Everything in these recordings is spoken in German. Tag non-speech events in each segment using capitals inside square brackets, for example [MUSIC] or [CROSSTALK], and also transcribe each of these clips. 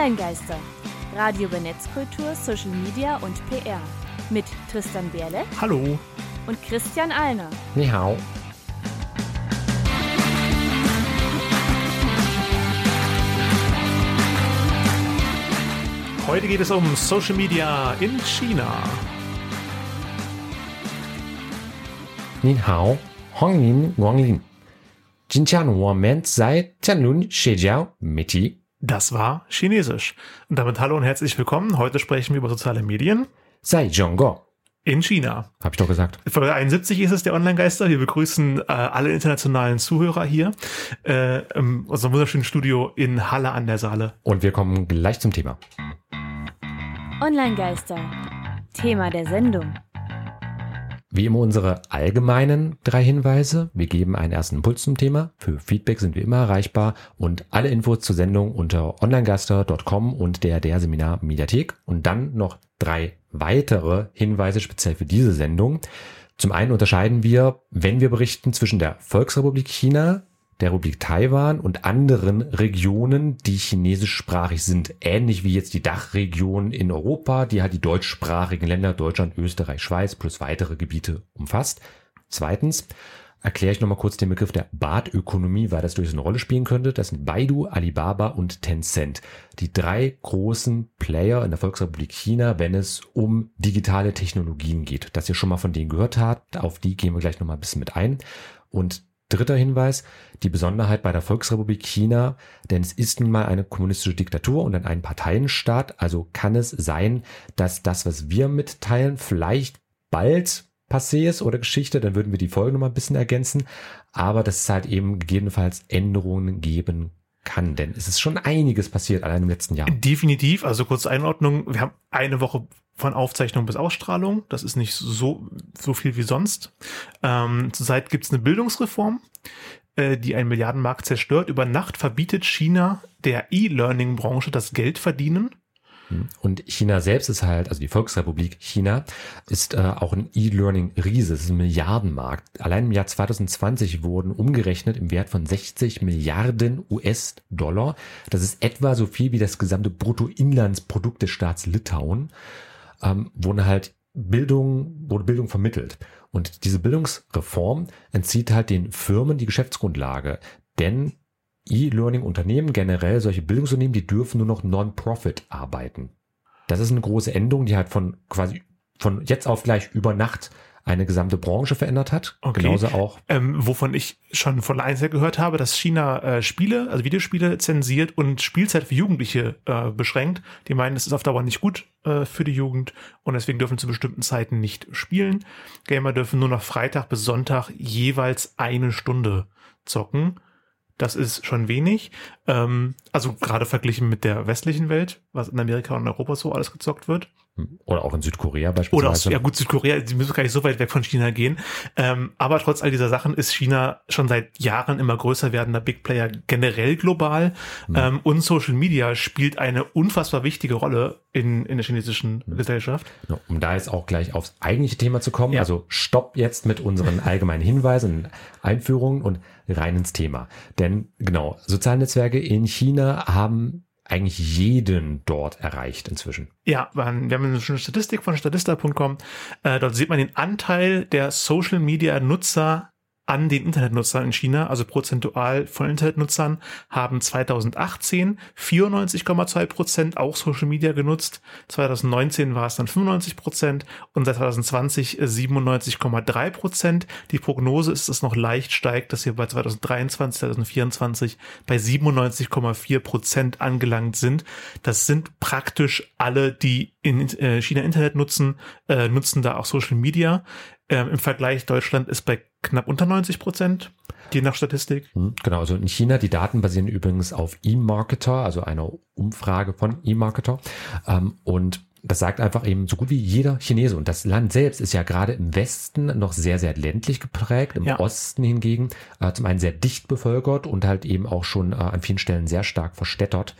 Online-Geister. Radio über Netzkultur, Social Media und PR. Mit Tristan Berle. Hallo. Und Christian Alner. Ni hao. Heute geht es um Social Media in China. Ni hao. Hong Yin Wang Lin. Jinjian Woman sei Tianlun Shejiao Miti. Das war Chinesisch. Und damit hallo und herzlich willkommen. Heute sprechen wir über soziale Medien Sei Zhongguo. in China. Hab ich doch gesagt. Folge 71 ist es, der Online-Geister. Wir begrüßen äh, alle internationalen Zuhörer hier äh, in unserem wunderschönen Studio in Halle an der Saale. Und wir kommen gleich zum Thema. Online-Geister. Thema der Sendung. Wie immer unsere allgemeinen drei Hinweise. Wir geben einen ersten Impuls zum Thema. Für Feedback sind wir immer erreichbar und alle Infos zur Sendung unter onlinegaster.com und der der Seminar Mediathek und dann noch drei weitere Hinweise speziell für diese Sendung. Zum einen unterscheiden wir, wenn wir berichten, zwischen der Volksrepublik China, der Republik Taiwan und anderen Regionen, die chinesischsprachig sind, ähnlich wie jetzt die Dachregion in Europa, die halt die deutschsprachigen Länder Deutschland, Österreich, Schweiz plus weitere Gebiete umfasst. Zweitens erkläre ich nochmal kurz den Begriff der Badökonomie, weil das durchaus eine Rolle spielen könnte. Das sind Baidu, Alibaba und Tencent. Die drei großen Player in der Volksrepublik China, wenn es um digitale Technologien geht. Dass ihr schon mal von denen gehört habt, auf die gehen wir gleich nochmal ein bisschen mit ein. Und Dritter Hinweis, die Besonderheit bei der Volksrepublik China, denn es ist nun mal eine kommunistische Diktatur und ein Einparteienstaat, also kann es sein, dass das, was wir mitteilen, vielleicht bald passé ist oder Geschichte, dann würden wir die Folge nochmal ein bisschen ergänzen, aber dass es halt eben gegebenenfalls Änderungen geben kann, denn es ist schon einiges passiert allein im letzten Jahr. Definitiv, also kurze Einordnung. Wir haben eine Woche von Aufzeichnung bis Ausstrahlung. Das ist nicht so, so viel wie sonst. Ähm, zurzeit gibt es eine Bildungsreform, äh, die einen Milliardenmarkt zerstört. Über Nacht verbietet China der E-Learning-Branche das Geld verdienen. Und China selbst ist halt, also die Volksrepublik China, ist äh, auch ein E-Learning-Riese. Es ist ein Milliardenmarkt. Allein im Jahr 2020 wurden umgerechnet im Wert von 60 Milliarden US-Dollar. Das ist etwa so viel wie das gesamte Bruttoinlandsprodukt des Staats Litauen. Ähm, wurden halt Bildung, wurde Bildung vermittelt. Und diese Bildungsreform entzieht halt den Firmen die Geschäftsgrundlage. Denn E-Learning-Unternehmen, generell solche Bildungsunternehmen, die dürfen nur noch Non-Profit arbeiten. Das ist eine große Änderung, die halt von quasi von jetzt auf gleich über Nacht eine gesamte Branche verändert hat. Okay. Genauso auch. Ähm, wovon ich schon von eins her gehört habe, dass China äh, Spiele, also Videospiele zensiert und Spielzeit für Jugendliche äh, beschränkt. Die meinen, das ist auf Dauer nicht gut äh, für die Jugend und deswegen dürfen zu bestimmten Zeiten nicht spielen. Gamer dürfen nur noch Freitag bis Sonntag jeweils eine Stunde zocken. Das ist schon wenig. Ähm, also gerade verglichen mit der westlichen Welt, was in Amerika und Europa so alles gezockt wird. Oder auch in Südkorea Oder beispielsweise. aus, ja gut, Südkorea, die müssen gar nicht so weit weg von China gehen. Ähm, aber trotz all dieser Sachen ist China schon seit Jahren immer größer werdender Big Player generell global. Ähm, und Social Media spielt eine unfassbar wichtige Rolle in, in der chinesischen Gesellschaft. Ja, Um da jetzt auch gleich aufs eigentliche Thema zu kommen. Ja. Also stopp jetzt mit unseren [LAUGHS] allgemeinen Hinweisen, Einführungen und rein ins Thema. Denn genau, soziale Netzwerke in China haben eigentlich jeden dort erreicht inzwischen. Ja, wir haben eine Statistik von statista.com. Äh, dort sieht man den Anteil der Social Media Nutzer an den Internetnutzern in China, also prozentual von Internetnutzern, haben 2018 94,2 Prozent auch Social Media genutzt. 2019 war es dann 95 Prozent und seit 2020 97,3 Prozent. Die Prognose ist, dass es noch leicht steigt, dass wir bei 2023, 2024 bei 97,4 Prozent angelangt sind. Das sind praktisch alle, die in äh, China Internet nutzen, äh, nutzen da auch Social Media. Ähm, Im Vergleich Deutschland ist bei knapp unter 90 Prozent, je nach Statistik. Hm, Genau, also in China, die Daten basieren übrigens auf eMarketer, also einer Umfrage von eMarketer. Ähm, und das sagt einfach eben so gut wie jeder Chinese. Und das Land selbst ist ja gerade im Westen noch sehr, sehr ländlich geprägt, im Ja. Osten hingegen äh, zum einen sehr dicht bevölkert und halt eben auch schon äh, an vielen Stellen sehr stark verstädtert.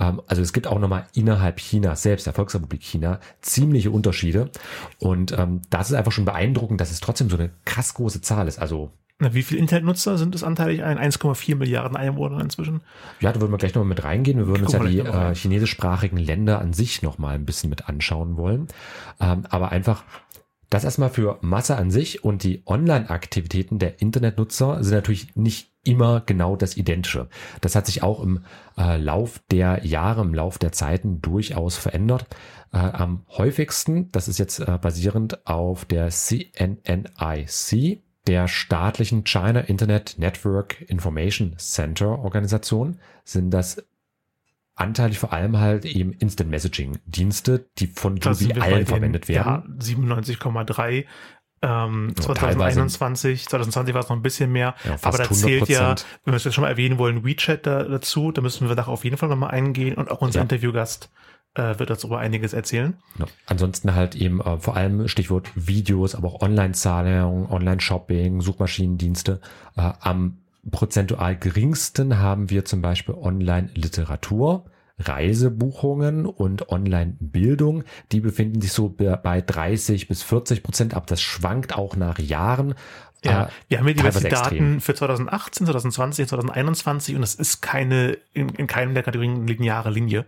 Ähm, also es gibt auch nochmal innerhalb Chinas selbst, der Volksrepublik China, ziemliche Unterschiede. Und ähm, das ist einfach schon beeindruckend, dass es trotzdem so eine krass große Zahl ist. Also wie viele Internetnutzer sind es anteilig ein? 1,4 Milliarden Einwohner inzwischen. Ja, da würden wir gleich nochmal mit reingehen. Wir würden uns ja die äh, chinesischsprachigen Länder an sich nochmal ein bisschen mit anschauen wollen. Ähm, aber einfach das erstmal für Masse an sich und die Online-Aktivitäten der Internetnutzer sind natürlich nicht immer genau das Identische. Das hat sich auch im äh, Lauf der Jahre, im Lauf der Zeiten durchaus verändert. Äh, am häufigsten, das ist jetzt äh, basierend auf der CNNIC, der staatlichen China Internet Network Information Center Organisation, sind das anteilig vor allem halt eben Instant Messaging Dienste, die von bei allen verwendet werden. Ja, 97,3. Ähm, Ja, 2021, 2020 war es noch ein bisschen mehr, Ja, aber da zählt ja, 100%. wenn wir es jetzt schon mal erwähnen wollen, WeChat da, dazu, da müssen wir da auf jeden Fall nochmal eingehen und auch unser Ja. Interviewgast äh, wird darüber einiges erzählen. Ja. Ansonsten halt eben äh, vor allem Stichwort Videos, aber auch Online-Zahlung, Online-Shopping, Suchmaschinendienste. Äh, am prozentual geringsten haben wir zum Beispiel Online-Literatur, Reisebuchungen und Online-Bildung. Die befinden sich so be- bei 30 bis 40 Prozent ab. Das schwankt auch nach Jahren. Ja, Äh, wir haben hier die teilweise Daten extrem. für 2018, 2020, 2021 und es ist keine, in, in keinem der Kategorien lineare Linie,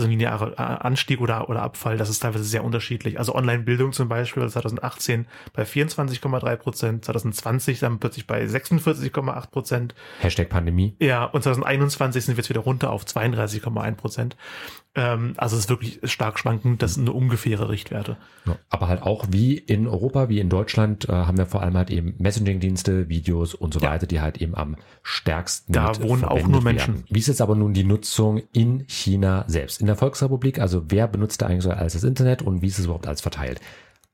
also lineare äh, Anstieg oder, oder Abfall, das ist teilweise sehr unterschiedlich. Also Online-Bildung zum Beispiel 2018 bei 24,3 Prozent, 2020 dann plötzlich bei 46,8 Prozent, Hashtag Pandemie. ja, und 2021 sind wir jetzt wieder runter auf 32,1 Prozent. Ähm, also es ist wirklich stark schwankend, das sind nur ungefähre Richtwerte. Ja, aber halt auch wie in Europa, wie in Deutschland, äh, haben wir vor allem halt eben Messaging-Dienste, Videos und so Ja. weiter, die halt eben am stärksten Da wohnen auch nur Menschen. Werden. Wie ist jetzt aber nun die Nutzung in China selbst? In der Volksrepublik, also wer benutzt da eigentlich so alles das Internet und wie ist es überhaupt alles verteilt?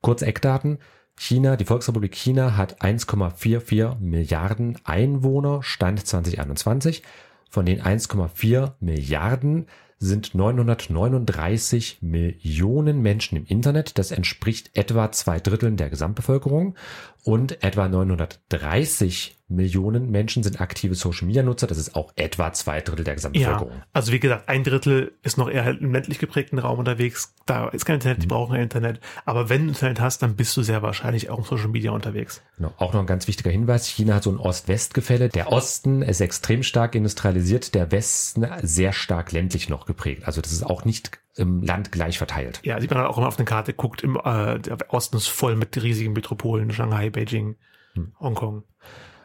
Kurz Eckdaten. China, die Volksrepublik China hat 1,44 Milliarden Einwohner, Stand 2021. Von den 1,4 Milliarden sind 939 Millionen Menschen im Internet. Das entspricht etwa zwei Dritteln der Gesamtbevölkerung. Und etwa 930 Millionen Menschen sind aktive Social-Media-Nutzer. Das ist auch etwa zwei Drittel der Ja, Gesamtbevölkerung. also wie gesagt, ein Drittel ist noch eher halt im ländlich geprägten Raum unterwegs. Da ist kein Internet, Mhm. die brauchen kein Internet. Aber wenn du Internet hast, dann bist du sehr wahrscheinlich auch im Social Media unterwegs. Genau. Auch noch ein ganz wichtiger Hinweis. China hat so ein Ost-West-Gefälle. Der Osten ist extrem stark industrialisiert, der Westen sehr stark ländlich noch geprägt. Also das ist auch nicht im Land gleich verteilt. Ja, sieht man halt auch immer auf der Karte, guckt, im, äh, der Osten ist voll mit riesigen Metropolen, Shanghai, Beijing, Hm. Hongkong.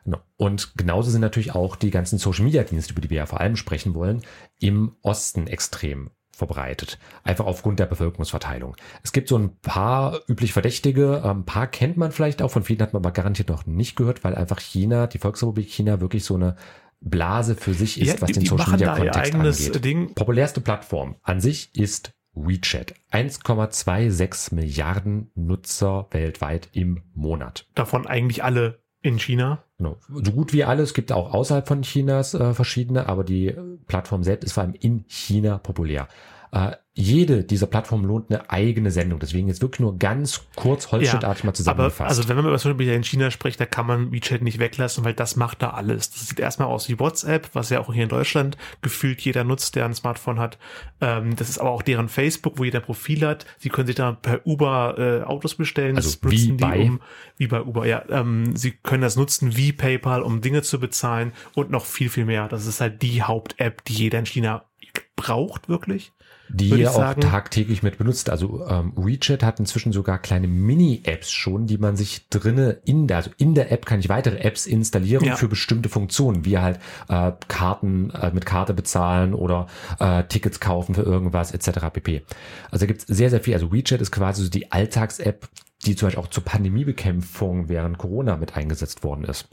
Genau. Und genauso sind natürlich auch die ganzen Social-Media-Dienste, über die wir ja vor allem sprechen wollen, im Osten extrem verbreitet. Einfach aufgrund der Bevölkerungsverteilung. Es gibt so ein paar üblich Verdächtige, ein paar kennt man vielleicht auch, von vielen hat man aber garantiert noch nicht gehört, weil einfach China, die Volksrepublik China wirklich so eine Blase für sich ist, Ja, was die- den ihr Social-Media-Kontext eigenes angeht. Ding. Populärste Plattform an sich ist WeChat. 1,26 Milliarden Nutzer weltweit im Monat. Davon eigentlich alle in China. Genau. So gut wie alle. Es gibt auch außerhalb von Chinas äh, verschiedene, aber die Plattform selbst ist vor allem in China populär. Äh, jede dieser Plattformen lohnt eine eigene Sendung. Deswegen jetzt wirklich nur ganz kurz holzschnittartig mal Aber zusammengefasst. also wenn man über Social Media in China spricht, da kann man WeChat nicht weglassen, weil das macht da alles. Das sieht erstmal aus wie WhatsApp, was ja auch hier in Deutschland gefühlt jeder nutzt, der ein Smartphone hat. Ähm, das ist aber auch deren Facebook, wo jeder Profil hat. Sie können sich da per Uber äh, Autos bestellen. Also das nutzen wie bei- um, wie bei Uber, ja. Ähm, sie können das nutzen wie PayPal, um Dinge zu bezahlen und noch viel, viel mehr. Das ist halt die Haupt-App, die jeder in China braucht, wirklich. Die ihr auch sagen. tagtäglich mit benutzt. Also ähm, WeChat hat inzwischen sogar kleine Mini-Apps schon, die man sich drinne in der, also in der App kann ich weitere Apps installieren Ja. für bestimmte Funktionen, wie halt äh, Karten äh, mit Karte bezahlen oder äh, Tickets kaufen für irgendwas etc. pp. Also da gibt's sehr, sehr viel. Also WeChat ist quasi so die Alltags-App, die zum Beispiel auch zur Pandemiebekämpfung während Corona mit eingesetzt worden ist.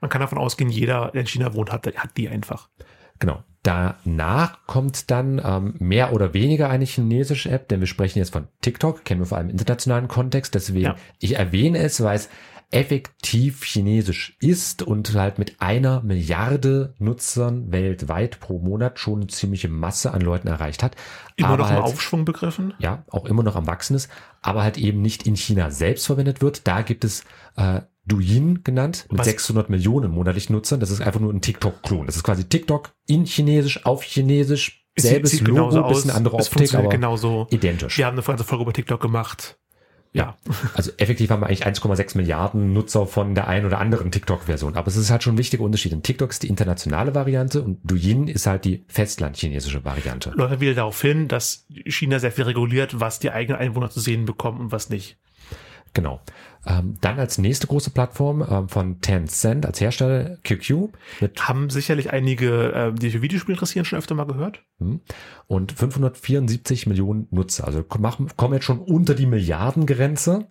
Man kann davon ausgehen, jeder, der in China wohnt, hat, hat die einfach. Genau. Danach kommt dann ähm, mehr oder weniger eine chinesische App, denn wir sprechen jetzt von TikTok, kennen wir vor allem im internationalen Kontext. Deswegen, Ja. ich erwähne es, weil es effektiv chinesisch ist und halt mit einer Milliarde Nutzern weltweit pro Monat schon eine ziemliche Masse an Leuten erreicht hat. Immer aber noch im halt, Aufschwung begriffen. ja, auch immer noch am Wachsen ist, aber halt eben nicht in China selbst verwendet wird. Da gibt es äh, Douyin genannt, mit Was- 600 Millionen monatlichen Nutzern. Das ist einfach nur ein TikTok-Klon. Das ist quasi TikTok in Chinesisch, auf Chinesisch, Es selbes sieht Logo, genauso bisschen aus, andere es Optik, aber genauso. identisch. Wir haben eine ganze Folge über TikTok gemacht. Ja, also effektiv haben wir eigentlich 1,6 Milliarden Nutzer von der einen oder anderen TikTok-Version. Aber es ist halt schon ein wichtiger Unterschied. Denn TikTok ist die internationale Variante und Douyin ist halt die festlandchinesische Variante. Läuft wieder darauf hin, dass China sehr viel reguliert, was die eigenen Einwohner zu sehen bekommen und was nicht. Genau. Ähm, dann als nächste große Plattform ähm, von Tencent als Hersteller QQ. Haben sicherlich einige, äh, die für Videospiele interessieren, schon öfter mal gehört. Hm. Und 574 Millionen Nutzer. Also machen, kommen jetzt schon unter die Milliardengrenze.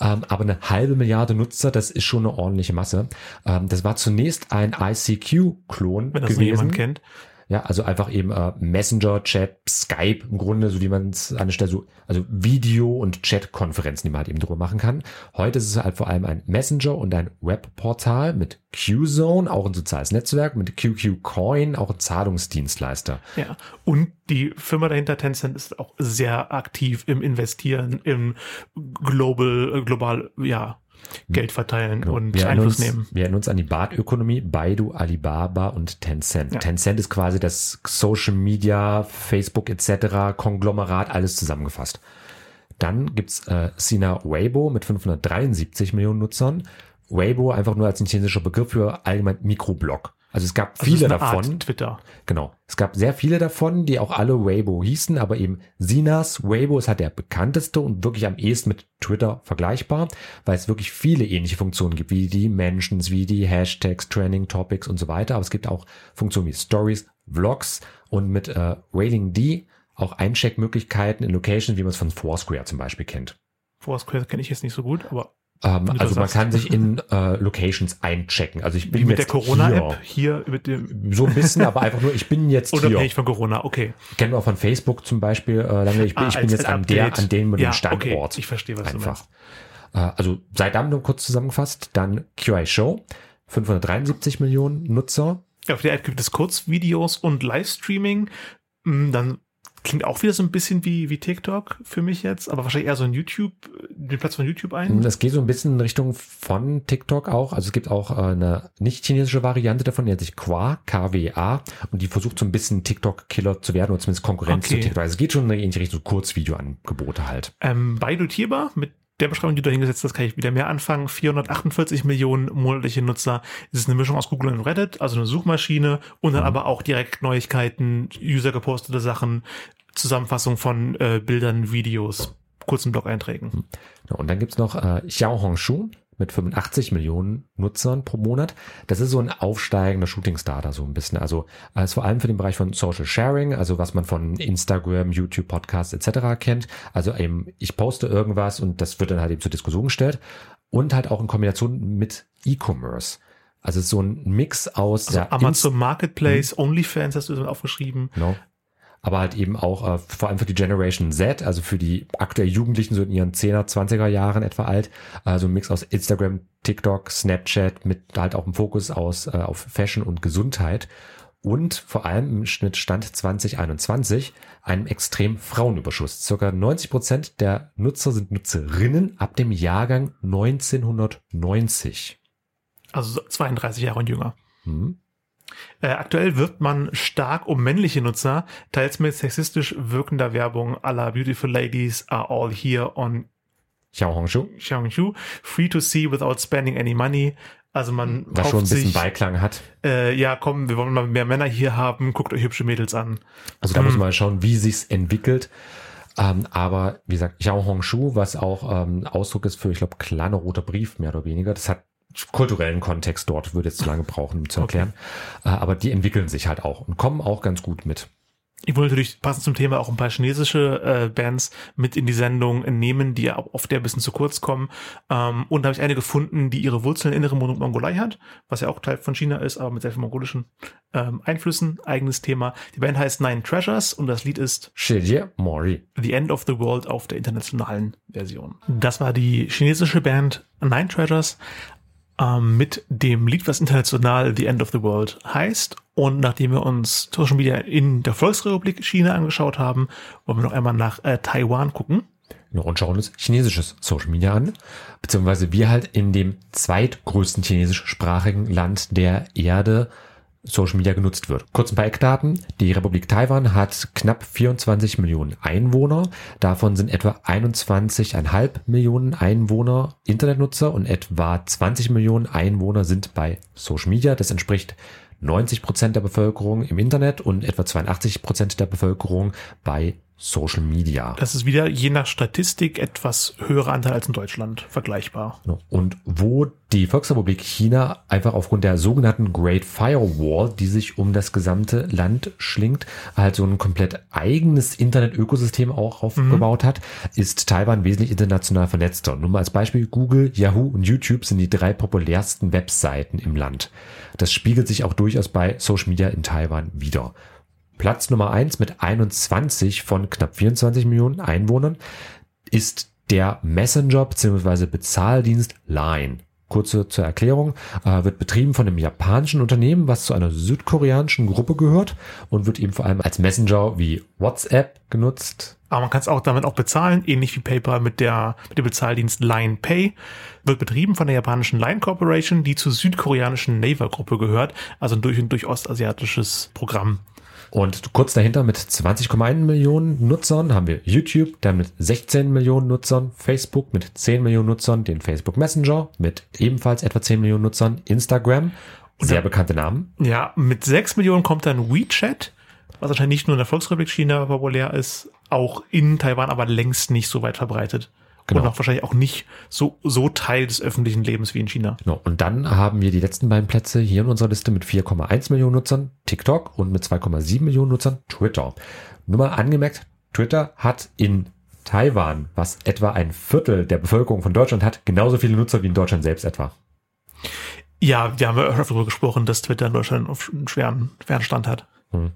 Ähm, aber eine halbe Milliarde Nutzer, das ist schon eine ordentliche Masse. Ähm, das war zunächst ein ICQ-Klon Wenn das gewesen. jemand kennt. Ja, also einfach eben äh, Messenger, Chat, Skype im Grunde, so wie man es an der Stelle so, also Video- und Chat-Konferenzen, die man halt eben drüber machen kann. Heute ist es halt vor allem ein Messenger und ein Webportal mit Qzone, auch ein soziales Netzwerk, mit QQ Coin, auch ein Zahlungsdienstleister. Ja, und die Firma dahinter Tencent ist auch sehr aktiv im Investieren, im Global, global, ja, Geld verteilen genau. und wir Einfluss uns, nehmen. Wir erinnern uns an die Badökonomie, Baidu, Alibaba und Tencent. Ja. Tencent ist quasi das Social Media, Facebook etc. Konglomerat, alles zusammengefasst. Dann gibt's äh, Sina Weibo mit 573 Millionen Nutzern. Weibo einfach nur als ein chinesischer Begriff für allgemein Mikroblog. Also es gab also viele davon. Twitter. Genau. Es gab sehr viele davon, die auch alle Weibo hießen, aber eben Sinas Weibo ist halt der bekannteste und wirklich am ehesten mit Twitter vergleichbar, weil es wirklich viele ähnliche Funktionen gibt, wie die Mentions, wie die Hashtags, Trending Topics und so weiter. Aber es gibt auch Funktionen wie Stories, Vlogs und mit äh, Railing D auch Eincheckmöglichkeiten in Locations, wie man es von Foursquare zum Beispiel kennt. Foursquare kenne ich jetzt nicht so gut, aber ähm, also man kann sich in [LAUGHS] äh, Locations einchecken. Also ich bin Wie mit der Corona-App hier, hier mit dem so ein bisschen, aber einfach nur ich bin jetzt Unabhängig hier. von Corona, okay. Kennen wir auch von Facebook zum Beispiel. Äh, lange, ich bin, ah, ich bin jetzt an der, an dem ja, Standort. Okay. Ich verstehe was einfach. du meinst. Äh, also seit dann nur kurz zusammengefasst, dann QI Show, 573 Millionen Nutzer. Auf der App gibt es Kurzvideos und Livestreaming. Hm, dann Klingt auch wieder so ein bisschen wie, wie TikTok für mich jetzt, aber wahrscheinlich eher so ein YouTube, den Platz von YouTube ein. Das geht so ein bisschen in Richtung von TikTok auch. Also es gibt auch äh, eine nicht-chinesische Variante davon, die nennt sich Qua, KWA, und die versucht so ein bisschen TikTok-Killer zu werden oder zumindest Konkurrenz okay. zu TikTok. Also es geht schon in die Richtung so Kurzvideoangebote halt. Ähm, Baidu Tierbar mit der Beschreibung, die du hingesetzt hast, kann ich wieder mehr anfangen. 448 Millionen monatliche Nutzer. Es ist eine Mischung aus Google und Reddit, also eine Suchmaschine und dann mhm. aber auch direkt Neuigkeiten, User gepostete Sachen, Zusammenfassung von äh, Bildern, Videos, kurzen Blog-Einträgen. Mhm. Und dann gibt's noch äh, Xiao Hongshu mit 85 Millionen Nutzern pro Monat. Das ist so ein aufsteigender Shooting-Star da so ein bisschen. Also äh, ist vor allem für den Bereich von Social Sharing, also was man von Instagram, YouTube, Podcasts etc. kennt. Also eben, ich poste irgendwas und das wird dann halt eben zur Diskussion gestellt. Und halt auch in Kombination mit E-Commerce. Also so ein Mix aus also der Amazon Inst Marketplace, hm. OnlyFans hast du so aufgeschrieben. Genau aber halt eben auch äh, vor allem für die Generation Z, also für die aktuell Jugendlichen, so in ihren 10er, 20er Jahren etwa alt, also ein Mix aus Instagram, TikTok, Snapchat mit halt auch einem Fokus aus, äh, auf Fashion und Gesundheit und vor allem im Schnitt Stand 2021 einem extrem Frauenüberschuss. Circa 90 Prozent der Nutzer sind Nutzerinnen ab dem Jahrgang 1990. Also 32 Jahre und jünger. Hm. Äh, aktuell wirbt man stark um männliche Nutzer, teils mit sexistisch wirkender Werbung aller Beautiful Ladies are all here on Xiaohongshu. Xiaohongshu. Free to see without spending any money. Also man Was schon ein bisschen sich, Beiklang hat. Äh, ja, komm, wir wollen mal mehr Männer hier haben, guckt euch hübsche Mädels an. Also da hm. muss man schauen, wie sich's entwickelt. Ähm, aber wie gesagt, Xiao Hongshu, was auch ähm, Ausdruck ist für, ich glaube, kleiner roter Brief, mehr oder weniger, das hat kulturellen Kontext dort würde jetzt zu lange brauchen, um zu erklären. Okay. Äh, aber die entwickeln sich halt auch und kommen auch ganz gut mit. Ich wollte natürlich passend zum Thema auch ein paar chinesische äh, Bands mit in die Sendung nehmen, die ja oft ein bisschen zu kurz kommen. Ähm, und da habe ich eine gefunden, die ihre Wurzeln in innere Mongolei hat, was ja auch Teil von China ist, aber mit sehr vielen mongolischen ähm, Einflüssen. Eigenes Thema. Die Band heißt Nine Treasures und das Lied ist Shijie Mori. The End of the World auf der internationalen Version. Das war die chinesische Band Nine Treasures ähm, mit dem Lied, was international The End of the World heißt. Und nachdem wir uns Social Media in der Volksrepublik China angeschaut haben, wollen wir noch einmal nach äh, Taiwan gucken. und schauen uns chinesisches Social Media an, beziehungsweise wir halt in dem zweitgrößten chinesischsprachigen Land der Erde Social Media genutzt wird. Kurz ein paar Eckdaten. Die Republik Taiwan hat knapp 24 Millionen Einwohner. Davon sind etwa 21,5 Millionen Einwohner Internetnutzer und etwa 20 Millionen Einwohner sind bei Social Media. Das entspricht 90 Prozent der Bevölkerung im Internet und etwa 82 Prozent der Bevölkerung bei Social Media. Das ist wieder je nach Statistik etwas höherer Anteil als in Deutschland vergleichbar. Und wo die Volksrepublik China einfach aufgrund der sogenannten Great Firewall, die sich um das gesamte Land schlingt, halt so ein komplett eigenes Internet-Ökosystem auch aufgebaut mhm. hat, ist Taiwan wesentlich international vernetzter. Nur mal als Beispiel, Google, Yahoo und YouTube sind die drei populärsten Webseiten im Land. Das spiegelt sich auch durchaus bei Social Media in Taiwan wieder. Platz Nummer eins mit 21 von knapp 24 Millionen Einwohnern ist der Messenger bzw. Bezahldienst Line. Kurze zur Erklärung, äh, wird betrieben von einem japanischen Unternehmen, was zu einer südkoreanischen Gruppe gehört und wird eben vor allem als Messenger wie WhatsApp genutzt. Aber man kann es auch damit auch bezahlen, ähnlich wie PayPal mit der mit dem Bezahldienst Line Pay. Wird betrieben von der japanischen Line Corporation, die zur südkoreanischen Naver Gruppe gehört, also ein durch und durch ostasiatisches Programm. Und kurz dahinter mit 20,1 Millionen Nutzern haben wir YouTube, dann mit 16 Millionen Nutzern, Facebook mit 10 Millionen Nutzern, den Facebook Messenger mit ebenfalls etwa 10 Millionen Nutzern, Instagram, sehr dann, bekannte Namen. Ja, mit 6 Millionen kommt dann WeChat, was wahrscheinlich nicht nur in der Volksrepublik China populär ist, auch in Taiwan, aber längst nicht so weit verbreitet. Genau. Und auch wahrscheinlich auch nicht so, so Teil des öffentlichen Lebens wie in China. Genau. Und dann haben wir die letzten beiden Plätze hier in unserer Liste mit 4,1 Millionen Nutzern TikTok und mit 2,7 Millionen Nutzern Twitter. Nur mal angemerkt, Twitter hat in Taiwan, was etwa ein Viertel der Bevölkerung von Deutschland hat, genauso viele Nutzer wie in Deutschland selbst etwa. Ja, wir haben ja öfter darüber gesprochen, dass Twitter in Deutschland auf einen schweren, schweren Stand hat. Hm.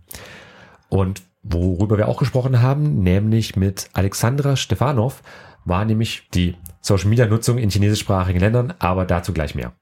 Und worüber wir auch gesprochen haben, nämlich mit Alexandra Stefanov, war nämlich die Social Media Nutzung in chinesischsprachigen Ländern, aber dazu gleich mehr.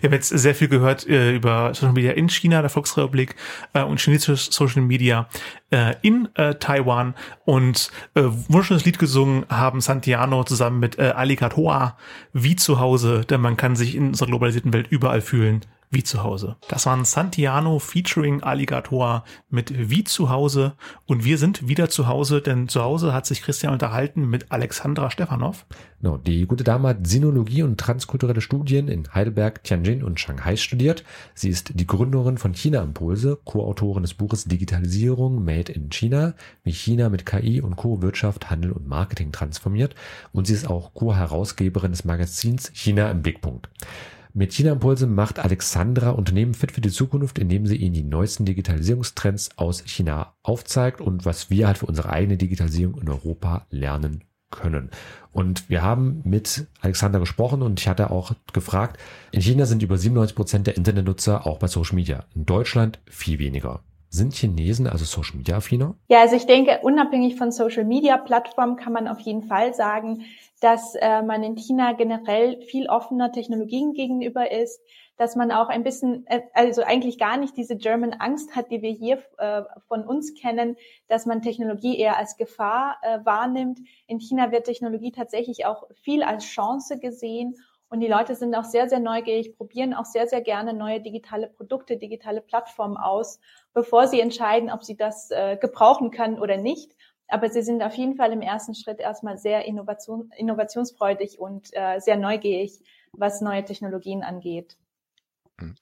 Wir haben jetzt sehr viel gehört äh, über Social Media in China, der Volksrepublik äh, und chinesisches Social Media äh, in äh, Taiwan und äh, wunderschönes Lied gesungen haben Santiano zusammen mit äh, Alicatoa wie zu Hause, denn man kann sich in unserer globalisierten Welt überall fühlen wie zu Hause. Das waren Santiano featuring Alligator mit Wie zu Hause und wir sind wieder zu Hause, denn zu Hause hat sich Christian unterhalten mit Alexandra Stefanov. No, die gute Dame hat Sinologie und transkulturelle Studien in Heidelberg, Tianjin und Shanghai studiert. Sie ist die Gründerin von China Impulse, Co-Autorin des Buches Digitalisierung Made in China, wie China mit KI und Co-Wirtschaft, Handel und Marketing transformiert und sie ist auch Co-Herausgeberin des Magazins China im Blickpunkt. Mit China Impulse macht Alexandra Unternehmen fit für die Zukunft, indem sie ihnen die neuesten Digitalisierungstrends aus China aufzeigt und was wir halt für unsere eigene Digitalisierung in Europa lernen können. Und wir haben mit Alexander gesprochen und ich hatte auch gefragt, in China sind über 97 Prozent der Internetnutzer auch bei Social Media. In Deutschland viel weniger. Sind Chinesen also Social Media affiner? Ja, also ich denke, unabhängig von Social Media Plattformen kann man auf jeden Fall sagen, dass äh, man in China generell viel offener Technologien gegenüber ist, dass man auch ein bisschen, äh, also eigentlich gar nicht diese German Angst hat, die wir hier äh, von uns kennen, dass man Technologie eher als Gefahr äh, wahrnimmt. In China wird Technologie tatsächlich auch viel als Chance gesehen. Und die Leute sind auch sehr, sehr neugierig, probieren auch sehr, sehr gerne neue digitale Produkte, digitale Plattformen aus, bevor sie entscheiden, ob sie das äh, gebrauchen können oder nicht. Aber sie sind auf jeden Fall im ersten Schritt erstmal sehr innovation, innovationsfreudig und äh, sehr neugierig, was neue Technologien angeht. Hm.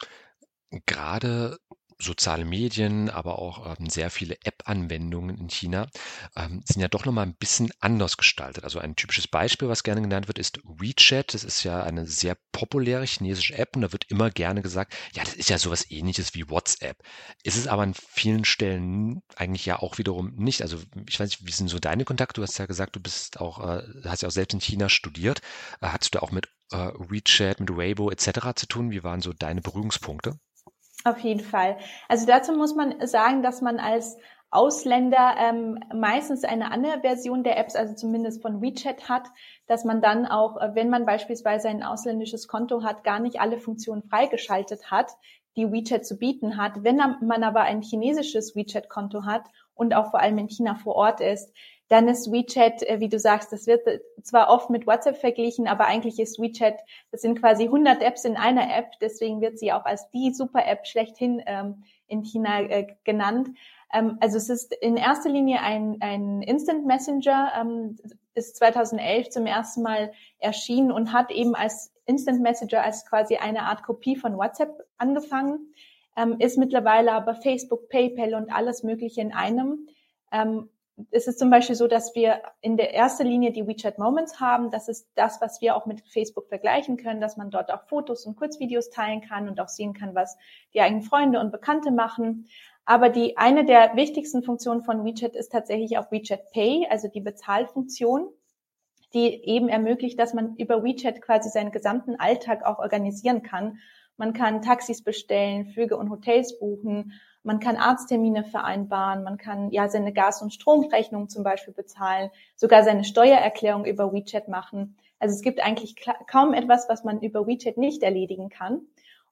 Gerade soziale Medien, aber auch ähm, sehr viele App-Anwendungen in China ähm, sind ja doch nochmal ein bisschen anders gestaltet. Also ein typisches Beispiel, was gerne genannt wird, ist WeChat. Das ist ja eine sehr populäre chinesische App und da wird immer gerne gesagt, ja, das ist ja sowas ähnliches wie WhatsApp. Ist es aber an vielen Stellen eigentlich ja auch wiederum nicht. Also ich weiß nicht, wie sind so deine Kontakte? Du hast ja gesagt, du bist auch, äh, hast ja auch selbst in China studiert. Äh, hattest du auch mit äh, WeChat, mit Weibo etc. zu tun? Wie waren so deine Berührungspunkte? Auf jeden Fall. Also dazu muss man sagen, dass man als Ausländer ähm, meistens eine andere Version der Apps, also zumindest von WeChat hat, dass man dann auch, äh, wenn man beispielsweise ein ausländisches Konto hat, gar nicht alle Funktionen freigeschaltet hat, die WeChat zu bieten hat. Wenn man aber ein chinesisches WeChat-Konto hat und auch vor allem in China vor Ort ist, Dann ist WeChat, äh, wie du sagst, das wird zwar oft mit WhatsApp verglichen, aber eigentlich ist WeChat, das sind quasi 100 Apps in einer App. Deswegen wird sie auch als die Super-App schlechthin ähm, in China äh, genannt. Ähm, also es ist in erster Linie ein, ein Instant Messenger, ähm, ist 2011 zum ersten Mal erschienen und hat eben als Instant Messenger als quasi eine Art Kopie von WhatsApp angefangen, ähm, ist mittlerweile aber Facebook, PayPal und alles Mögliche in einem. Ähm, es ist zum Beispiel so, dass wir in der ersten Linie die WeChat Moments haben. Das ist das, was wir auch mit Facebook vergleichen können, dass man dort auch Fotos und Kurzvideos teilen kann und auch sehen kann, was die eigenen Freunde und Bekannte machen. Aber die eine der wichtigsten Funktionen von WeChat ist tatsächlich auch WeChat Pay, also die Bezahlfunktion, die eben ermöglicht, dass man über WeChat quasi seinen gesamten Alltag auch organisieren kann. Man kann Taxis bestellen, Flüge und Hotels buchen, man kann Arzttermine vereinbaren, man kann ja seine Gas- und Stromrechnung zum Beispiel bezahlen, sogar seine Steuererklärung über WeChat machen. Also es gibt eigentlich kaum etwas, was man über WeChat nicht erledigen kann.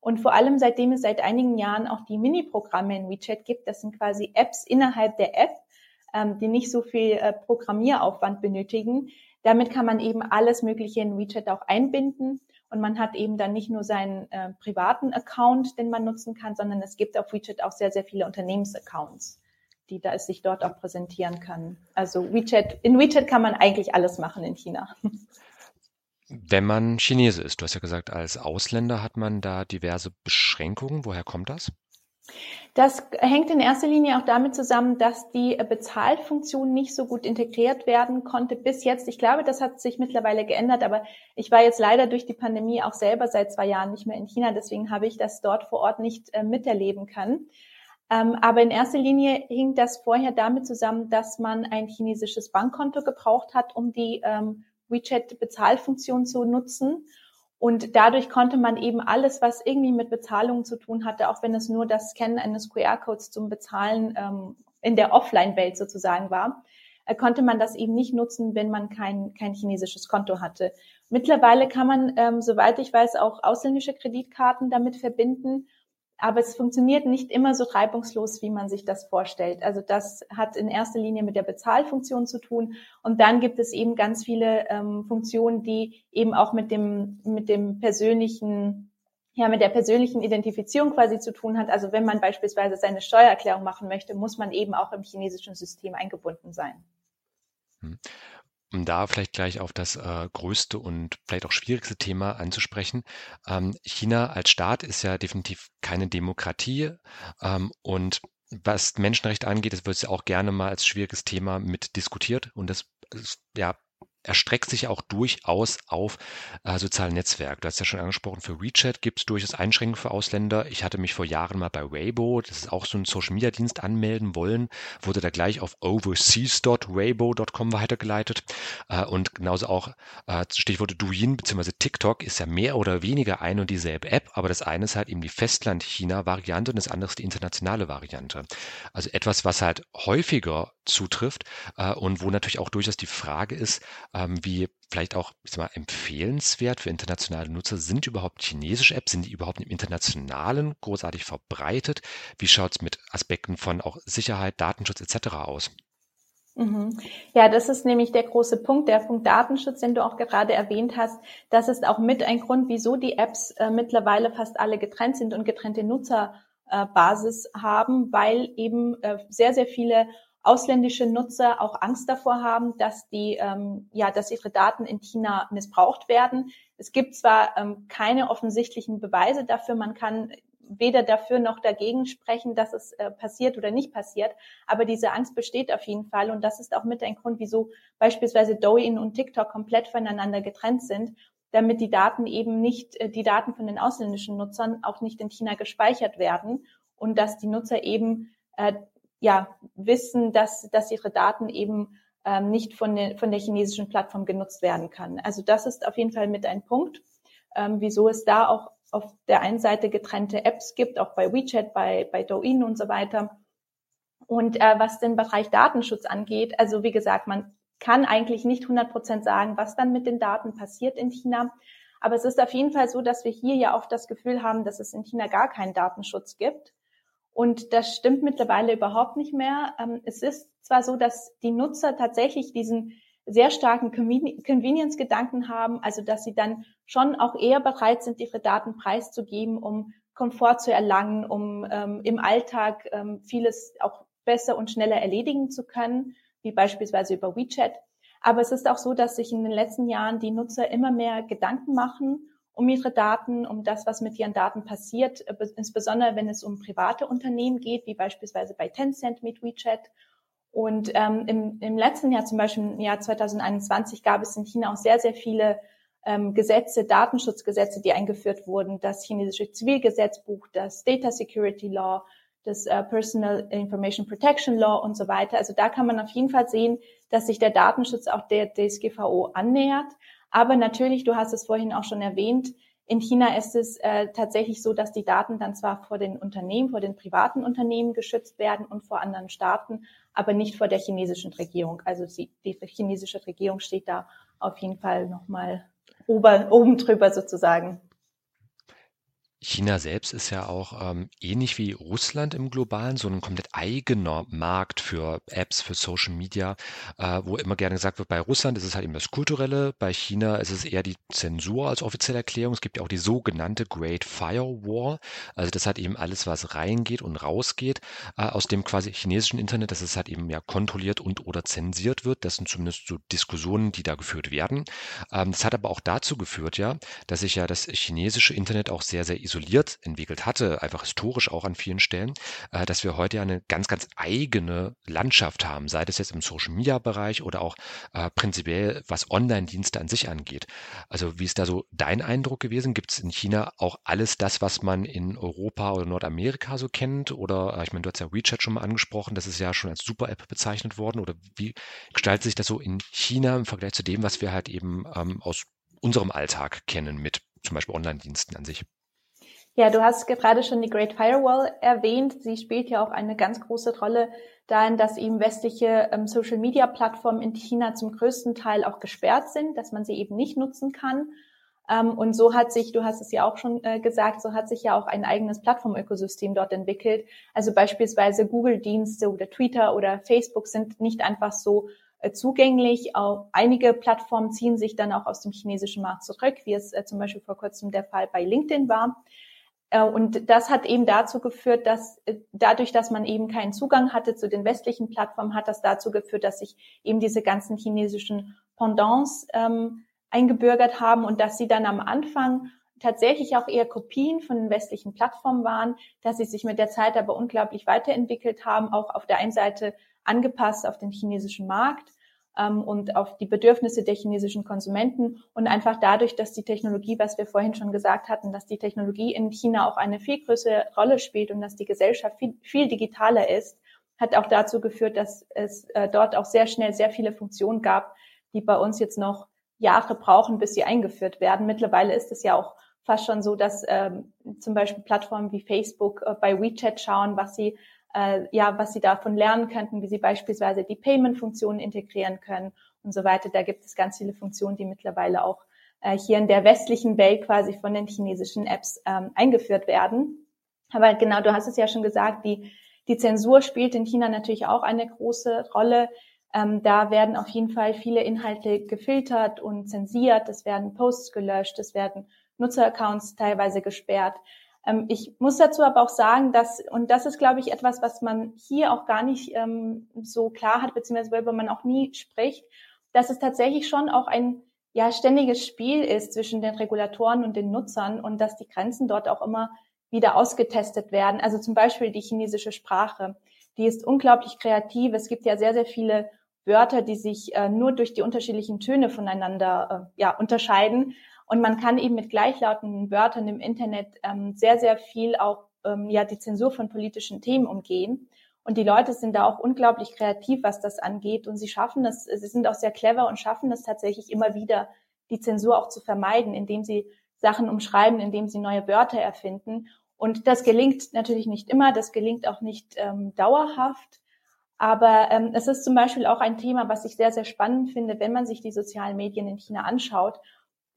Und vor allem seitdem es seit einigen Jahren auch die Mini-Programme in WeChat gibt, das sind quasi Apps innerhalb der App, ähm, die nicht so viel äh, Programmieraufwand benötigen. Damit kann man eben alles Mögliche in WeChat auch einbinden. Und man hat eben dann nicht nur seinen äh, privaten Account, den man nutzen kann, sondern es gibt auf WeChat auch sehr, sehr viele Unternehmensaccounts, die da sich dort auch präsentieren können. Also WeChat, in WeChat kann man eigentlich alles machen in China. Wenn man Chinese ist, du hast ja gesagt, als Ausländer hat man da diverse Beschränkungen. Woher kommt das? Das hängt in erster Linie auch damit zusammen, dass die Bezahlfunktion nicht so gut integriert werden konnte bis jetzt. Ich glaube, das hat sich mittlerweile geändert, aber ich war jetzt leider durch die Pandemie auch selber seit zwei Jahren nicht mehr in China. Deswegen habe ich das dort vor Ort nicht äh, miterleben können. Ähm, aber in erster Linie hing das vorher damit zusammen, dass man ein chinesisches Bankkonto gebraucht hat, um die ähm, WeChat-Bezahlfunktion zu nutzen. Und dadurch konnte man eben alles, was irgendwie mit Bezahlungen zu tun hatte, auch wenn es nur das Scannen eines QR-Codes zum Bezahlen ähm, in der Offline-Welt sozusagen war, äh, konnte man das eben nicht nutzen, wenn man kein, kein chinesisches Konto hatte. Mittlerweile kann man, ähm, soweit ich weiß, auch ausländische Kreditkarten damit verbinden aber es funktioniert nicht immer so reibungslos, wie man sich das vorstellt. Also das hat in erster Linie mit der Bezahlfunktion zu tun. Und dann gibt es eben ganz viele ähm, Funktionen, die eben auch mit dem, mit dem persönlichen, ja, mit der persönlichen Identifizierung quasi zu tun hat. Also wenn man beispielsweise seine Steuererklärung machen möchte, muss man eben auch im chinesischen System eingebunden sein. Hm um da vielleicht gleich auf das äh, größte und vielleicht auch schwierigste Thema anzusprechen. Ähm, China als Staat ist ja definitiv keine Demokratie ähm, und was Menschenrechte angeht, das wird ja auch gerne mal als schwieriges Thema mit diskutiert und das ist, ja erstreckt sich auch durchaus auf äh, soziale Netzwerke. Du hast ja schon angesprochen, für WeChat gibt es durchaus Einschränkungen für Ausländer. Ich hatte mich vor Jahren mal bei Weibo, das ist auch so ein Social-Media-Dienst, anmelden wollen, wurde da gleich auf overseas.weibo.com weitergeleitet. Äh, und genauso auch äh, Stichworte Douyin bzw. TikTok ist ja mehr oder weniger ein und dieselbe App, aber das eine ist halt eben die Festland-China-Variante und das andere ist die internationale Variante. Also etwas, was halt häufiger zutrifft äh, und wo natürlich auch durchaus die Frage ist, ähm, wie vielleicht auch ich sag mal, empfehlenswert für internationale Nutzer sind überhaupt chinesische Apps, sind die überhaupt im internationalen großartig verbreitet? Wie schaut es mit Aspekten von auch Sicherheit, Datenschutz etc. aus? Mhm. Ja, das ist nämlich der große Punkt, der Punkt Datenschutz, den du auch gerade erwähnt hast. Das ist auch mit ein Grund, wieso die Apps äh, mittlerweile fast alle getrennt sind und getrennte Nutzerbasis äh, haben, weil eben äh, sehr, sehr viele ausländische Nutzer auch Angst davor haben, dass die, ähm, ja, dass ihre Daten in China missbraucht werden. Es gibt zwar ähm, keine offensichtlichen Beweise dafür, man kann weder dafür noch dagegen sprechen, dass es äh, passiert oder nicht passiert, aber diese Angst besteht auf jeden Fall und das ist auch mit ein Grund, wieso beispielsweise Douyin und TikTok komplett voneinander getrennt sind, damit die Daten eben nicht, äh, die Daten von den ausländischen Nutzern auch nicht in China gespeichert werden und dass die Nutzer eben äh, ja, wissen, dass, dass ihre Daten eben ähm, nicht von, der von der chinesischen Plattform genutzt werden kann. Also das ist auf jeden Fall mit ein Punkt, ähm, wieso es da auch auf der einen Seite getrennte Apps gibt, auch bei WeChat, bei, bei Douyin und so weiter. Und äh, was den Bereich Datenschutz angeht, also wie gesagt, man kann eigentlich nicht 100 Prozent sagen, was dann mit den Daten passiert in China. Aber es ist auf jeden Fall so, dass wir hier ja oft das Gefühl haben, dass es in China gar keinen Datenschutz gibt. Und das stimmt mittlerweile überhaupt nicht mehr. Ähm, es ist zwar so, dass die Nutzer tatsächlich diesen sehr starken Convenience-Gedanken haben, also dass sie dann schon auch eher bereit sind, ihre Daten preiszugeben, um Komfort zu erlangen, um ähm, im Alltag ähm, vieles auch besser und schneller erledigen zu können, wie beispielsweise über WeChat. Aber es ist auch so, dass sich in den letzten Jahren die Nutzer immer mehr Gedanken machen um ihre Daten, um das, was mit ihren Daten passiert, äh, insbesondere wenn es um private Unternehmen geht, wie beispielsweise bei Tencent mit WeChat. Und ähm, im, im letzten Jahr, zum Beispiel im Jahr 2021, gab es in China auch sehr, sehr viele ähm, Gesetze, Datenschutzgesetze, die eingeführt wurden. Das chinesische Zivilgesetzbuch, das Data Security Law, das äh, Personal Information Protection Law und so weiter. Also da kann man auf jeden Fall sehen, dass sich der Datenschutz auch der DSGVO annähert. Aber natürlich, du hast es vorhin auch schon erwähnt, in China ist es äh, tatsächlich so, dass die Daten dann zwar vor den Unternehmen, vor den privaten Unternehmen geschützt werden und vor anderen Staaten, aber nicht vor der chinesischen Regierung. Also sie, die chinesische Regierung steht da auf jeden Fall nochmal oben drüber sozusagen. China selbst ist ja auch ähm, ähnlich wie Russland im Globalen so ein komplett eigener Markt für Apps, für Social Media, äh, wo immer gerne gesagt wird, bei Russland ist es halt eben das Kulturelle, bei China ist es eher die Zensur als offizielle Erklärung. Es gibt ja auch die sogenannte Great Firewall, also das hat eben alles, was reingeht und rausgeht äh, aus dem quasi chinesischen Internet, dass es halt eben ja kontrolliert und oder zensiert wird. Das sind zumindest so Diskussionen, die da geführt werden. Ähm, das hat aber auch dazu geführt, ja, dass sich ja das chinesische Internet auch sehr, sehr isoliert entwickelt hatte, einfach historisch auch an vielen Stellen, äh, dass wir heute eine ganz, ganz eigene Landschaft haben, sei das jetzt im Social-Media-Bereich oder auch äh, prinzipiell, was Online-Dienste an sich angeht. Also wie ist da so dein Eindruck gewesen? Gibt es in China auch alles das, was man in Europa oder Nordamerika so kennt? Oder äh, ich meine, du hast ja WeChat schon mal angesprochen, das ist ja schon als Super-App bezeichnet worden. Oder wie gestaltet sich das so in China im Vergleich zu dem, was wir halt eben ähm, aus unserem Alltag kennen mit zum Beispiel Online-Diensten an sich? Ja, du hast gerade schon die Great Firewall erwähnt. Sie spielt ja auch eine ganz große Rolle darin, dass eben westliche ähm, Social-Media-Plattformen in China zum größten Teil auch gesperrt sind, dass man sie eben nicht nutzen kann. Ähm, und so hat sich, du hast es ja auch schon äh, gesagt, so hat sich ja auch ein eigenes Plattformökosystem dort entwickelt. Also beispielsweise Google-Dienste oder Twitter oder Facebook sind nicht einfach so äh, zugänglich. Auch einige Plattformen ziehen sich dann auch aus dem chinesischen Markt zurück, wie es äh, zum Beispiel vor kurzem der Fall bei LinkedIn war. Äh, und das hat eben dazu geführt, dass äh, dadurch, dass man eben keinen Zugang hatte zu den westlichen Plattformen, hat das dazu geführt, dass sich eben diese ganzen chinesischen Pendants ähm, eingebürgert haben und dass sie dann am Anfang tatsächlich auch eher Kopien von den westlichen Plattformen waren, dass sie sich mit der Zeit aber unglaublich weiterentwickelt haben, auch auf der einen Seite angepasst auf den chinesischen Markt ähm, und auf die Bedürfnisse der chinesischen Konsumenten und einfach dadurch, dass die Technologie, was wir vorhin schon gesagt hatten, dass die Technologie in China auch eine viel größere Rolle spielt und dass die Gesellschaft viel, viel digitaler ist, hat auch dazu geführt, dass es äh, dort auch sehr schnell sehr viele Funktionen gab, die bei uns jetzt noch Jahre brauchen, bis sie eingeführt werden. Mittlerweile ist es ja auch fast schon so, dass ähm, zum Beispiel Plattformen wie Facebook äh, bei WeChat schauen, was sie äh, ja, was sie davon lernen könnten, wie sie beispielsweise die Payment-Funktionen integrieren können und so weiter. Da gibt es ganz viele Funktionen, die mittlerweile auch äh, hier in der westlichen Welt quasi von den chinesischen Apps ähm, eingeführt werden. Aber genau, du hast es ja schon gesagt, die, die Zensur spielt in China natürlich auch eine große Rolle. Ähm, da werden auf jeden Fall viele Inhalte gefiltert und zensiert. Es werden Posts gelöscht, es werden Nutzeraccounts teilweise gesperrt. Ähm, ich muss dazu aber auch sagen, dass, und das ist, glaube ich, etwas, was man hier auch gar nicht ähm, so klar hat, beziehungsweise worüber man auch nie spricht, dass es tatsächlich schon auch ein ja, ständiges Spiel ist zwischen den Regulatoren und den Nutzern und dass die Grenzen dort auch immer wieder ausgetestet werden. Also zum Beispiel die chinesische Sprache, die ist unglaublich kreativ. Es gibt ja sehr, sehr viele Wörter, die sich äh, nur durch die unterschiedlichen Töne voneinander äh, ja, unterscheiden. Und man kann eben mit gleichlautenden Wörtern im Internet ähm, sehr, sehr viel auch ähm, ja die Zensur von politischen Themen umgehen. Und die Leute sind da auch unglaublich kreativ, was das angeht. Und sie schaffen es, sie sind auch sehr clever und schaffen es tatsächlich immer wieder, die Zensur auch zu vermeiden, indem sie Sachen umschreiben, indem sie neue Wörter erfinden. Und das gelingt natürlich nicht immer, das gelingt auch nicht ähm, dauerhaft. Aber ähm, es ist zum Beispiel auch ein Thema, was ich sehr, sehr spannend finde, wenn man sich die sozialen Medien in China anschaut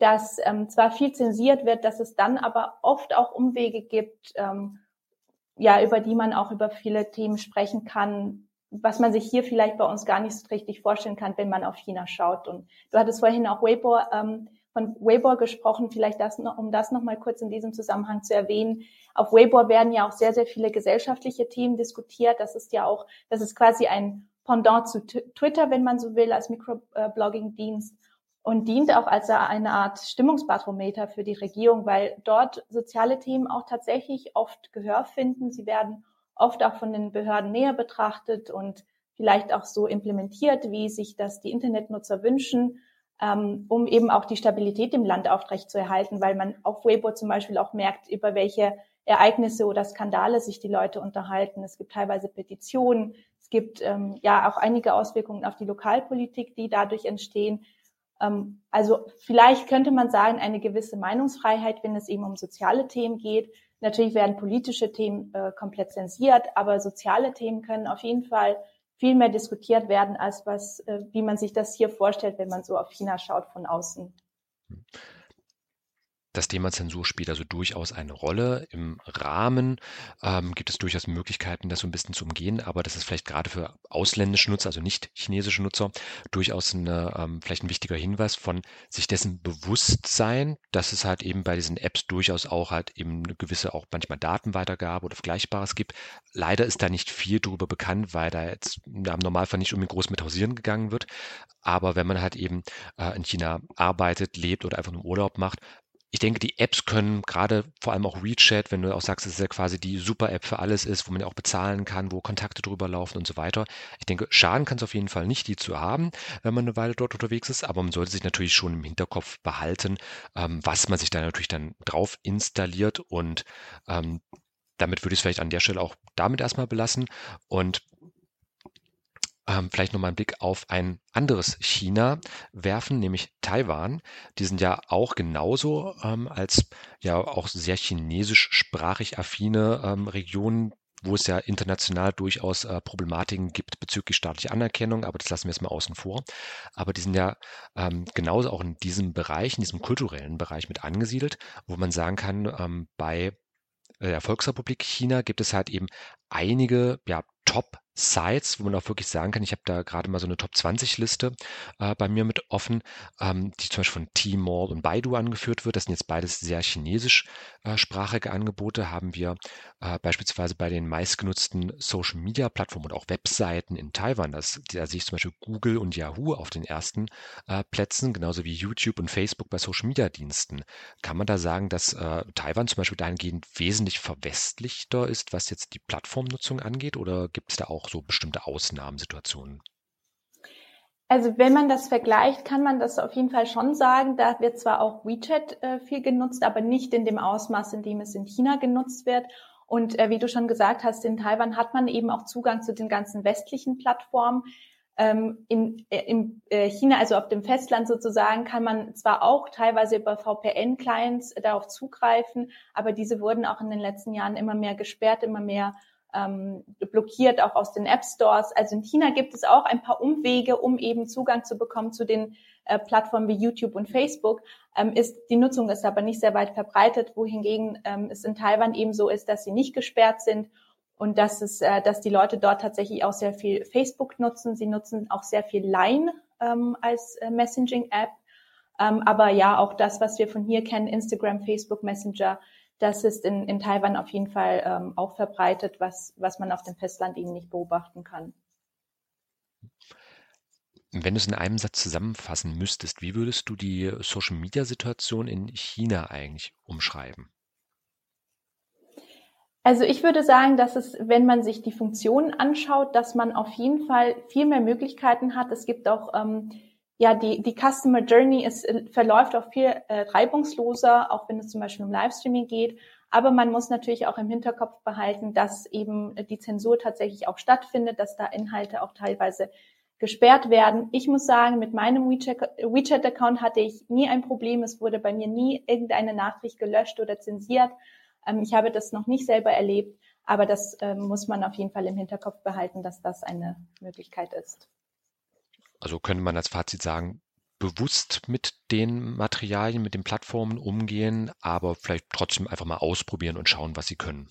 dass ähm, zwar viel zensiert wird, dass es dann aber oft auch Umwege gibt, ähm, ja, über die man auch über viele Themen sprechen kann, was man sich hier vielleicht bei uns gar nicht so richtig vorstellen kann, wenn man auf China schaut. Und du hattest vorhin auch Weibo, ähm, von Weibo gesprochen, vielleicht das um das noch mal kurz in diesem Zusammenhang zu erwähnen. Auf Weibo werden ja auch sehr, sehr viele gesellschaftliche Themen diskutiert. Das ist ja auch, das ist quasi ein Pendant zu Twitter, wenn man so will, als Microblogging-Dienst und dient auch als eine Art Stimmungsbarometer für die Regierung, weil dort soziale Themen auch tatsächlich oft Gehör finden. Sie werden oft auch von den Behörden näher betrachtet und vielleicht auch so implementiert, wie sich das die Internetnutzer wünschen, ähm, um eben auch die Stabilität im Land aufrechtzuerhalten, weil man auf Weibo zum Beispiel auch merkt, über welche Ereignisse oder Skandale sich die Leute unterhalten. Es gibt teilweise Petitionen, es gibt ähm, ja auch einige Auswirkungen auf die Lokalpolitik, die dadurch entstehen. Ähm, also vielleicht könnte man sagen, eine gewisse Meinungsfreiheit, wenn es eben um soziale Themen geht. Natürlich werden politische Themen äh, komplett zensiert, aber soziale Themen können auf jeden Fall viel mehr diskutiert werden, als was, äh, wie man sich das hier vorstellt, wenn man so auf China schaut von außen. Das Thema Zensur spielt also durchaus eine Rolle. Im Rahmen ähm, gibt es durchaus Möglichkeiten, das so ein bisschen zu umgehen, aber das ist vielleicht gerade für ausländische Nutzer, also nicht chinesische Nutzer, durchaus eine, ähm, vielleicht ein wichtiger Hinweis von sich dessen bewusst sein, dass es halt eben bei diesen Apps durchaus auch halt eben eine gewisse auch manchmal Datenweitergabe oder Vergleichbares gibt. Leider ist da nicht viel darüber bekannt, weil da jetzt im Normalfall nicht irgendwie groß mit hausieren gegangen wird. Aber wenn man halt eben äh, in China arbeitet, lebt oder einfach nur Urlaub macht, ich denke, die Apps können gerade vor allem auch WeChat, wenn du auch sagst, dass es ja quasi die Super-App für alles ist, wo man ja auch bezahlen kann, wo Kontakte drüber laufen und so weiter. Ich denke, schaden kann es auf jeden Fall nicht, die zu haben, wenn man eine Weile dort unterwegs ist, aber man sollte sich natürlich schon im Hinterkopf behalten, ähm, was man sich da natürlich dann drauf installiert. Und ähm, damit würde ich es vielleicht an der Stelle auch damit erstmal belassen. Und ähm, vielleicht nochmal einen Blick auf ein anderes China werfen, nämlich Taiwan. Die sind ja auch genauso ähm, als ja auch sehr chinesischsprachig affine ähm, Regionen wo es ja international durchaus äh, Problematiken gibt bezüglich staatlicher Anerkennung, aber das lassen wir jetzt mal außen vor. Aber die sind ja ähm, genauso auch in diesem Bereich, in diesem kulturellen Bereich mit angesiedelt, wo man sagen kann, ähm, bei der Volksrepublik China gibt es halt eben einige ja, Top Sites, wo man auch wirklich sagen kann, ich habe da gerade mal so eine Top 20 Liste äh, bei mir mit offen, ähm, die zum Beispiel von Tmall und Baidu angeführt wird. Das sind jetzt beides sehr chinesischsprachige äh, Angebote. Haben wir äh, beispielsweise bei den meistgenutzten Social Media Plattformen und auch Webseiten in Taiwan. Das, da sehe ich zum Beispiel Google und Yahoo auf den ersten äh, Plätzen, genauso wie YouTube und Facebook bei Social Media Diensten. Kann man da sagen, dass äh, Taiwan zum Beispiel dahingehend wesentlich verwestlichter ist, was jetzt die Plattformnutzung angeht? Oder gibt es da auch auch so bestimmte Ausnahmesituationen? Also wenn man das vergleicht, kann man das auf jeden Fall schon sagen. Da wird zwar auch WeChat äh, viel genutzt, aber nicht in dem Ausmaß, in dem es in China genutzt wird. Und äh, wie du schon gesagt hast, in Taiwan hat man eben auch Zugang zu den ganzen westlichen Plattformen. Ähm, in, äh, in äh, China, also auf dem Festland sozusagen, kann man zwar auch teilweise über VPN-Clients darauf zugreifen, aber diese wurden auch in den letzten Jahren immer mehr gesperrt, immer mehr ähm, blockiert, auch aus den App Stores. Also in China gibt es auch ein paar Umwege, um eben Zugang zu bekommen zu den äh, Plattformen wie YouTube und Facebook. Ähm, ist, die Nutzung ist aber nicht sehr weit verbreitet, wohingegen ähm, es in Taiwan eben so ist, dass sie nicht gesperrt sind und dass es, äh, dass die Leute dort tatsächlich auch sehr viel Facebook nutzen. Sie nutzen auch sehr viel Line ähm, als äh, Messaging-App. Ähm, aber ja, auch das, was wir von hier kennen, Instagram, Facebook, Messenger, das ist in, in Taiwan auf jeden Fall ähm, auch verbreitet, was, was man auf dem Festland eben nicht beobachten kann. Wenn du es in einem Satz zusammenfassen müsstest, wie würdest du die Social-Media-Situation in China eigentlich umschreiben? Also ich würde sagen, dass es, wenn man sich die Funktionen anschaut, dass man auf jeden Fall viel mehr Möglichkeiten hat. Es gibt auch ähm, ja, die, die Customer Journey ist, äh, verläuft auch viel äh, reibungsloser, auch wenn es zum Beispiel um Livestreaming geht. Aber man muss natürlich auch im Hinterkopf behalten, dass eben die Zensur tatsächlich auch stattfindet, dass da Inhalte auch teilweise gesperrt werden. Ich muss sagen, mit meinem WeChat-Account hatte ich nie ein Problem. Es wurde bei mir nie irgendeine Nachricht gelöscht oder zensiert. Ähm, ich habe das noch nicht selber erlebt, aber das ähm, muss man auf jeden Fall im Hinterkopf behalten, dass das eine Möglichkeit ist. Also könnte man als Fazit sagen, bewusst mit den Materialien, mit den Plattformen umgehen, aber vielleicht trotzdem einfach mal ausprobieren und schauen, was sie können.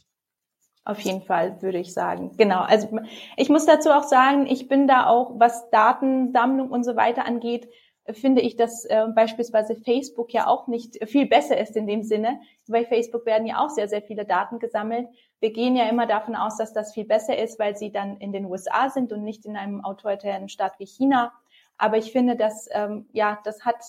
Auf jeden Fall würde ich sagen. Genau. Also ich muss dazu auch sagen, ich bin da auch, was Datensammlung und so weiter angeht, finde ich, dass äh, beispielsweise Facebook ja auch nicht viel besser ist in dem Sinne. Bei Facebook werden ja auch sehr, sehr viele Daten gesammelt. Wir gehen ja immer davon aus, dass das viel besser ist, weil sie dann in den USA sind und nicht in einem autoritären Staat wie China. Aber ich finde, dass ähm, ja, das hat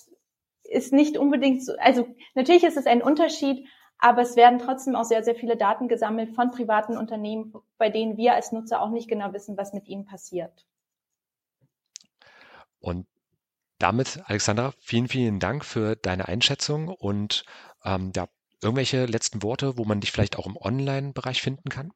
ist nicht unbedingt so. Also natürlich ist es ein Unterschied, aber es werden trotzdem auch sehr, sehr viele Daten gesammelt von privaten Unternehmen, bei denen wir als Nutzer auch nicht genau wissen, was mit ihnen passiert. Und damit, Alexandra, vielen, vielen Dank für deine Einschätzung und ähm, ja, irgendwelche letzten Worte, wo man dich vielleicht auch im Online-Bereich finden kann?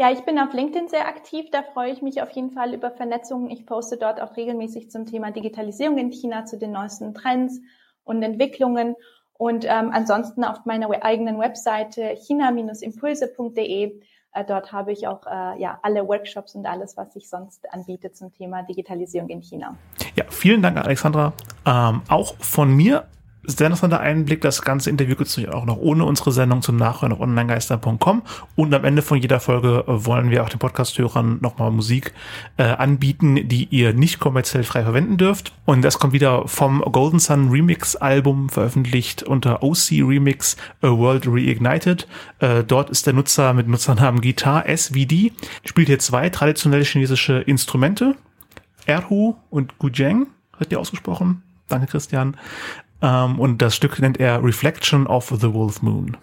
Ja, ich bin auf LinkedIn sehr aktiv. Da freue ich mich auf jeden Fall über Vernetzungen. Ich poste dort auch regelmäßig zum Thema Digitalisierung in China, zu den neuesten Trends und Entwicklungen. Und ähm, ansonsten auf meiner eigenen Webseite china-impulse.de. Äh, dort habe ich auch äh, ja, alle Workshops und alles, was ich sonst anbiete zum Thema Digitalisierung in China. Ja, vielen Dank, Alexandra. Ähm, auch von mir sehr interessanter Einblick. Das ganze Interview gibt es auch noch ohne unsere Sendung zum Nachhören auf onlinegeister.com. Und am Ende von jeder Folge äh, wollen wir auch den Podcast-Hörern nochmal Musik äh, anbieten, die ihr nicht kommerziell frei verwenden dürft. Und das kommt wieder vom Golden Sun Remix Album, veröffentlicht unter OC Remix A World Reignited. Äh, dort ist der Nutzer mit Nutzernamen Guitar SVD, spielt hier zwei traditionelle chinesische Instrumente. Erhu und Gujeng, hat ihr ausgesprochen? Danke, Christian. Ähm, und das Stück nennt er Reflection of the Wolf Moon.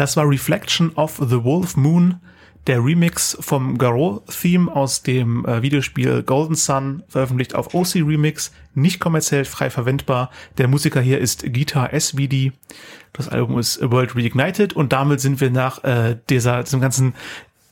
Das war Reflection of the Wolf Moon, der Remix vom Garou-Theme aus dem äh, Videospiel Golden Sun, veröffentlicht auf OC Remix, nicht kommerziell frei verwendbar. Der Musiker hier ist Guitar SVD. Das Album ist World Reignited und damit sind wir nach äh, dieser, diesem ganzen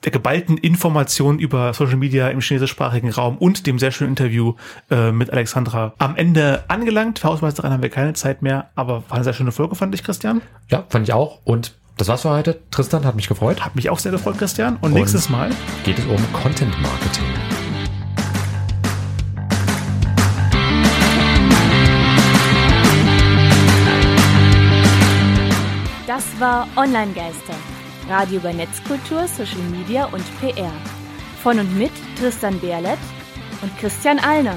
der geballten Information über Social Media im chinesischsprachigen Raum und dem sehr schönen Interview äh, mit Alexandra am Ende angelangt. Für Hausmeisterin haben wir keine Zeit mehr, aber war eine sehr schöne Folge, fand ich, Christian. Ja, fand ich auch. Und das war's für heute. Tristan hat mich gefreut. Hat mich auch sehr gefreut, Christian. Und, Und nächstes Mal geht es um Content Marketing. Das war Online Geister. Radio über Netzkultur, Social Media und PR. Von und mit Tristan Berlet und Christian Allner.